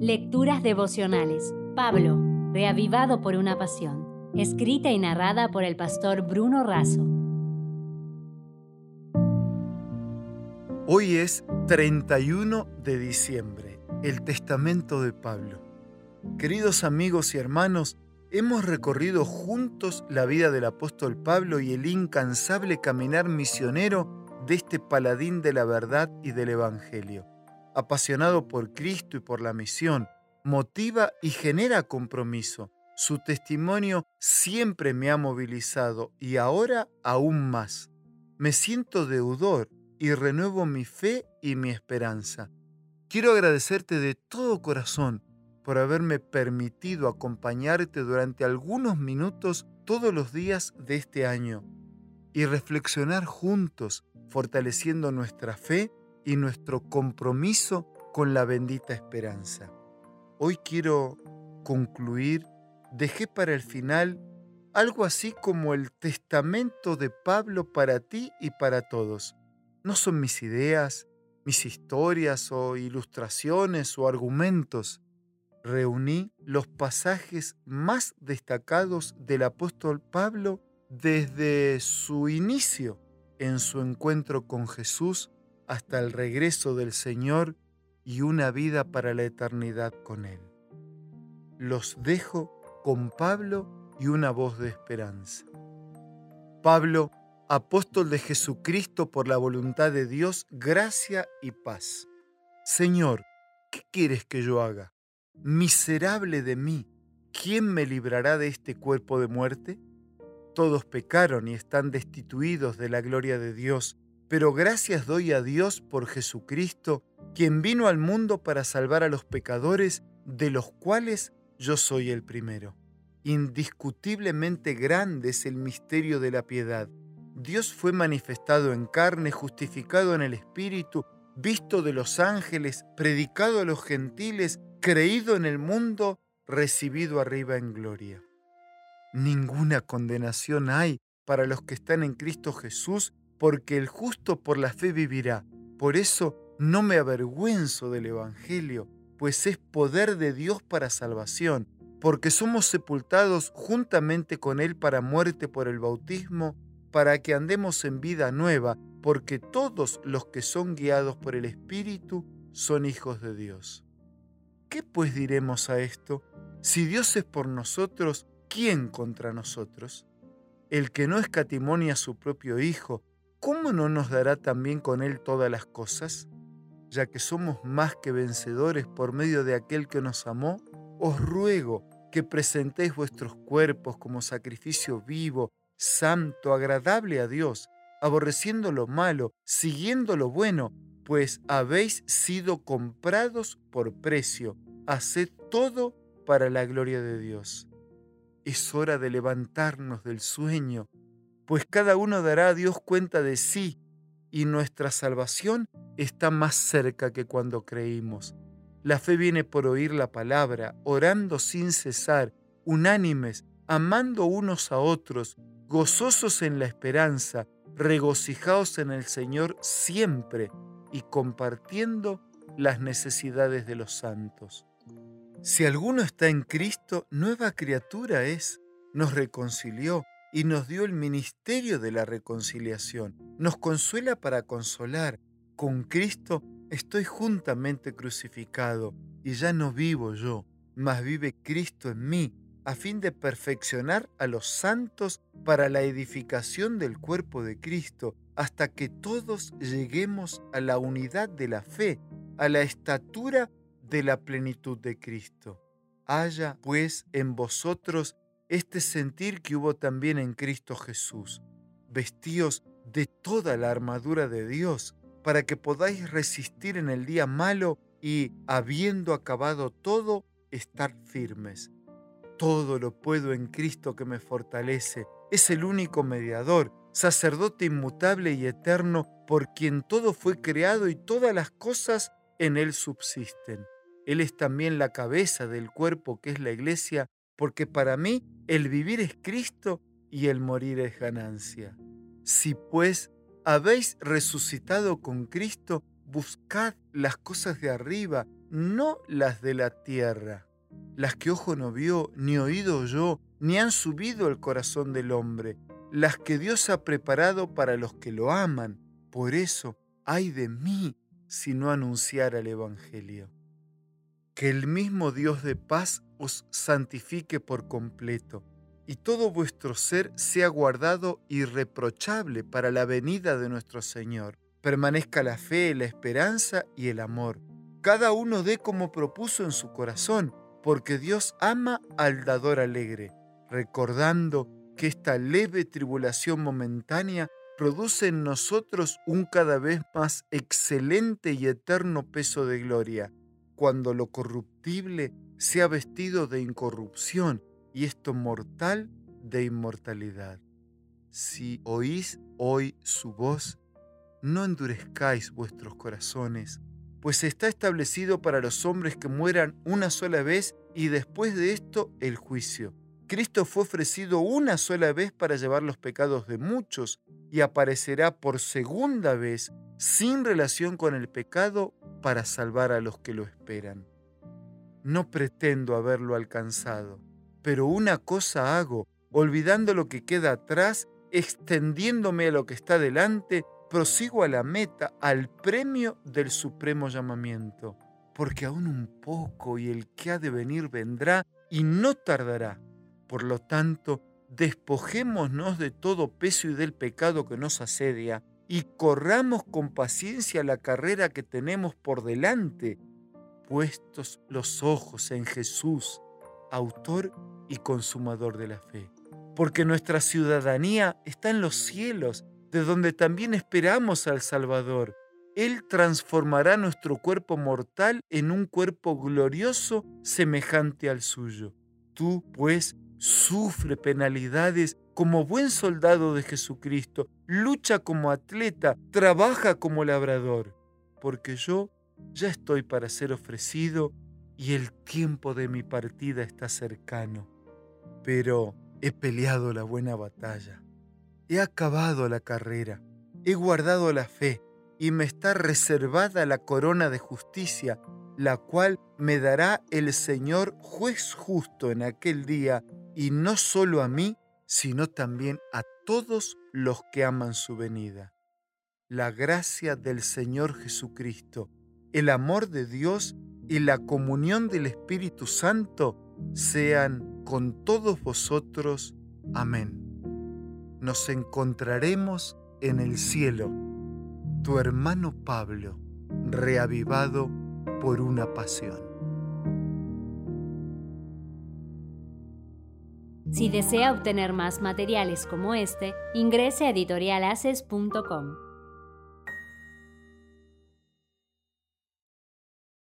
Lecturas devocionales. Pablo, reavivado por una pasión. Escrita y narrada por el pastor Bruno Razo. Hoy es 31 de diciembre, el testamento de Pablo. Queridos amigos y hermanos, hemos recorrido juntos la vida del apóstol Pablo y el incansable caminar misionero de este paladín de la verdad y del Evangelio. Apasionado por Cristo y por la misión, motiva y genera compromiso. Su testimonio siempre me ha movilizado y ahora aún más. Me siento deudor y renuevo mi fe y mi esperanza. Quiero agradecerte de todo corazón por haberme permitido acompañarte durante algunos minutos todos los días de este año y reflexionar juntos, fortaleciendo nuestra fe y nuestro compromiso con la bendita esperanza. Hoy quiero concluir, dejé para el final algo así como el testamento de Pablo para ti y para todos no son mis ideas, mis historias o ilustraciones o argumentos. Reuní los pasajes más destacados del apóstol Pablo desde su inicio en su encuentro con Jesús hasta el regreso del Señor y una vida para la eternidad con Él. Los dejo con Pablo y una voz de esperanza. Pablo apóstol de Jesucristo por la voluntad de Dios, gracia y paz. Señor, ¿qué quieres que yo haga? Miserable de mí, ¿quién me librará de este cuerpo de muerte? Todos pecaron y están destituidos de la gloria de Dios, pero gracias doy a Dios por Jesucristo, quien vino al mundo para salvar a los pecadores, de los cuales yo soy el primero. Indiscutiblemente grande es el misterio de la piedad Dios fue manifestado en carne, justificado en el Espíritu, visto de los ángeles, predicado a los gentiles, creído en el mundo, recibido arriba en gloria. Ninguna condenación hay para los que están en Cristo Jesús, porque el justo por la fe vivirá. Por eso no me avergüenzo del Evangelio, pues es poder de Dios para salvación, porque somos sepultados juntamente con Él para muerte por el bautismo, para que andemos en vida nueva, porque todos los que son guiados por el Espíritu son hijos de Dios. ¿Qué pues diremos a esto? Si Dios es por nosotros, ¿quién contra nosotros? El que no escatimonia a su propio Hijo, ¿cómo no nos dará también con Él todas las cosas? Ya que somos más que vencedores por medio de aquel que nos amó, os ruego que presentéis vuestros cuerpos como sacrificio vivo, santo, agradable a Dios, aborreciendo lo malo, siguiendo lo bueno, pues habéis sido comprados por precio. Haced todo para la gloria de Dios. Es hora de levantarnos del sueño, pues cada uno dará a Dios cuenta de sí, y nuestra salvación está más cerca que cuando creímos. La fe viene por oír la palabra, orando sin cesar, unánimes, amando unos a otros, gozosos en la esperanza, regocijados en el Señor siempre y compartiendo las necesidades de los santos. Si alguno está en Cristo, nueva criatura es, nos reconcilió y nos dio el ministerio de la reconciliación, nos consuela para consolar. Con Cristo estoy juntamente crucificado y ya no vivo yo, mas vive Cristo en mí a fin de perfeccionar a los santos para la edificación del cuerpo de Cristo, hasta que todos lleguemos a la unidad de la fe, a la estatura de la plenitud de Cristo. Haya, pues, en vosotros este sentir que hubo también en Cristo Jesús. Vestíos de toda la armadura de Dios, para que podáis resistir en el día malo y, habiendo acabado todo, estar firmes. Todo lo puedo en Cristo que me fortalece. Es el único mediador, sacerdote inmutable y eterno, por quien todo fue creado y todas las cosas en Él subsisten. Él es también la cabeza del cuerpo que es la iglesia, porque para mí el vivir es Cristo y el morir es ganancia. Si pues habéis resucitado con Cristo, buscad las cosas de arriba, no las de la tierra, las que ojo no vio, ni oído yo, ni han subido al corazón del hombre, las que Dios ha preparado para los que lo aman. Por eso, ay de mí si no anunciara el Evangelio. Que el mismo Dios de paz os santifique por completo, y todo vuestro ser sea guardado irreprochable para la venida de nuestro Señor. Permanezca la fe, la esperanza y el amor. Cada uno dé como propuso en su corazón, porque Dios ama al dador alegre, recordando que esta leve tribulación momentánea produce en nosotros un cada vez más excelente y eterno peso de gloria, cuando lo corruptible sea vestido de incorrupción y esto mortal de inmortalidad. Si oís hoy su voz, no endurezcáis vuestros corazones, pues está establecido para los hombres que mueran una sola vez y después de esto el juicio. Cristo fue ofrecido una sola vez para llevar los pecados de muchos y aparecerá por segunda vez sin relación con el pecado para salvar a los que lo esperan. No pretendo haberlo alcanzado, pero una cosa hago, olvidando lo que queda atrás, extendiéndome a lo que está delante, prosigo a la meta, al premio del supremo llamamiento, porque aún un poco y el que ha de venir vendrá y no tardará. Por lo tanto, despojémonos de todo peso y del pecado que nos asedia y corramos con paciencia la carrera que tenemos por delante, puestos los ojos en Jesús, autor y consumador de la fe. Porque nuestra ciudadanía está en los cielos, de donde también esperamos al Salvador. Él transformará nuestro cuerpo mortal en un cuerpo glorioso semejante al suyo. Tú, pues, sufre penalidades como buen soldado de Jesucristo, lucha como atleta, trabaja como labrador, porque yo ya estoy para ser ofrecido y el tiempo de mi partida está cercano. Pero he peleado la buena batalla, he acabado la carrera, he guardado la fe y me está reservada la corona de justicia, la cual me dará el Señor juez justo en aquel día y no solo a mí, sino también a todos los que aman su venida. La gracia del Señor Jesucristo, el amor de Dios y la comunión del Espíritu Santo sean con todos vosotros. Amén. Nos encontraremos en el cielo. Tu hermano Pablo, reavivado por una pasión. Si desea obtener más materiales como este, ingrese a editorialaces.com.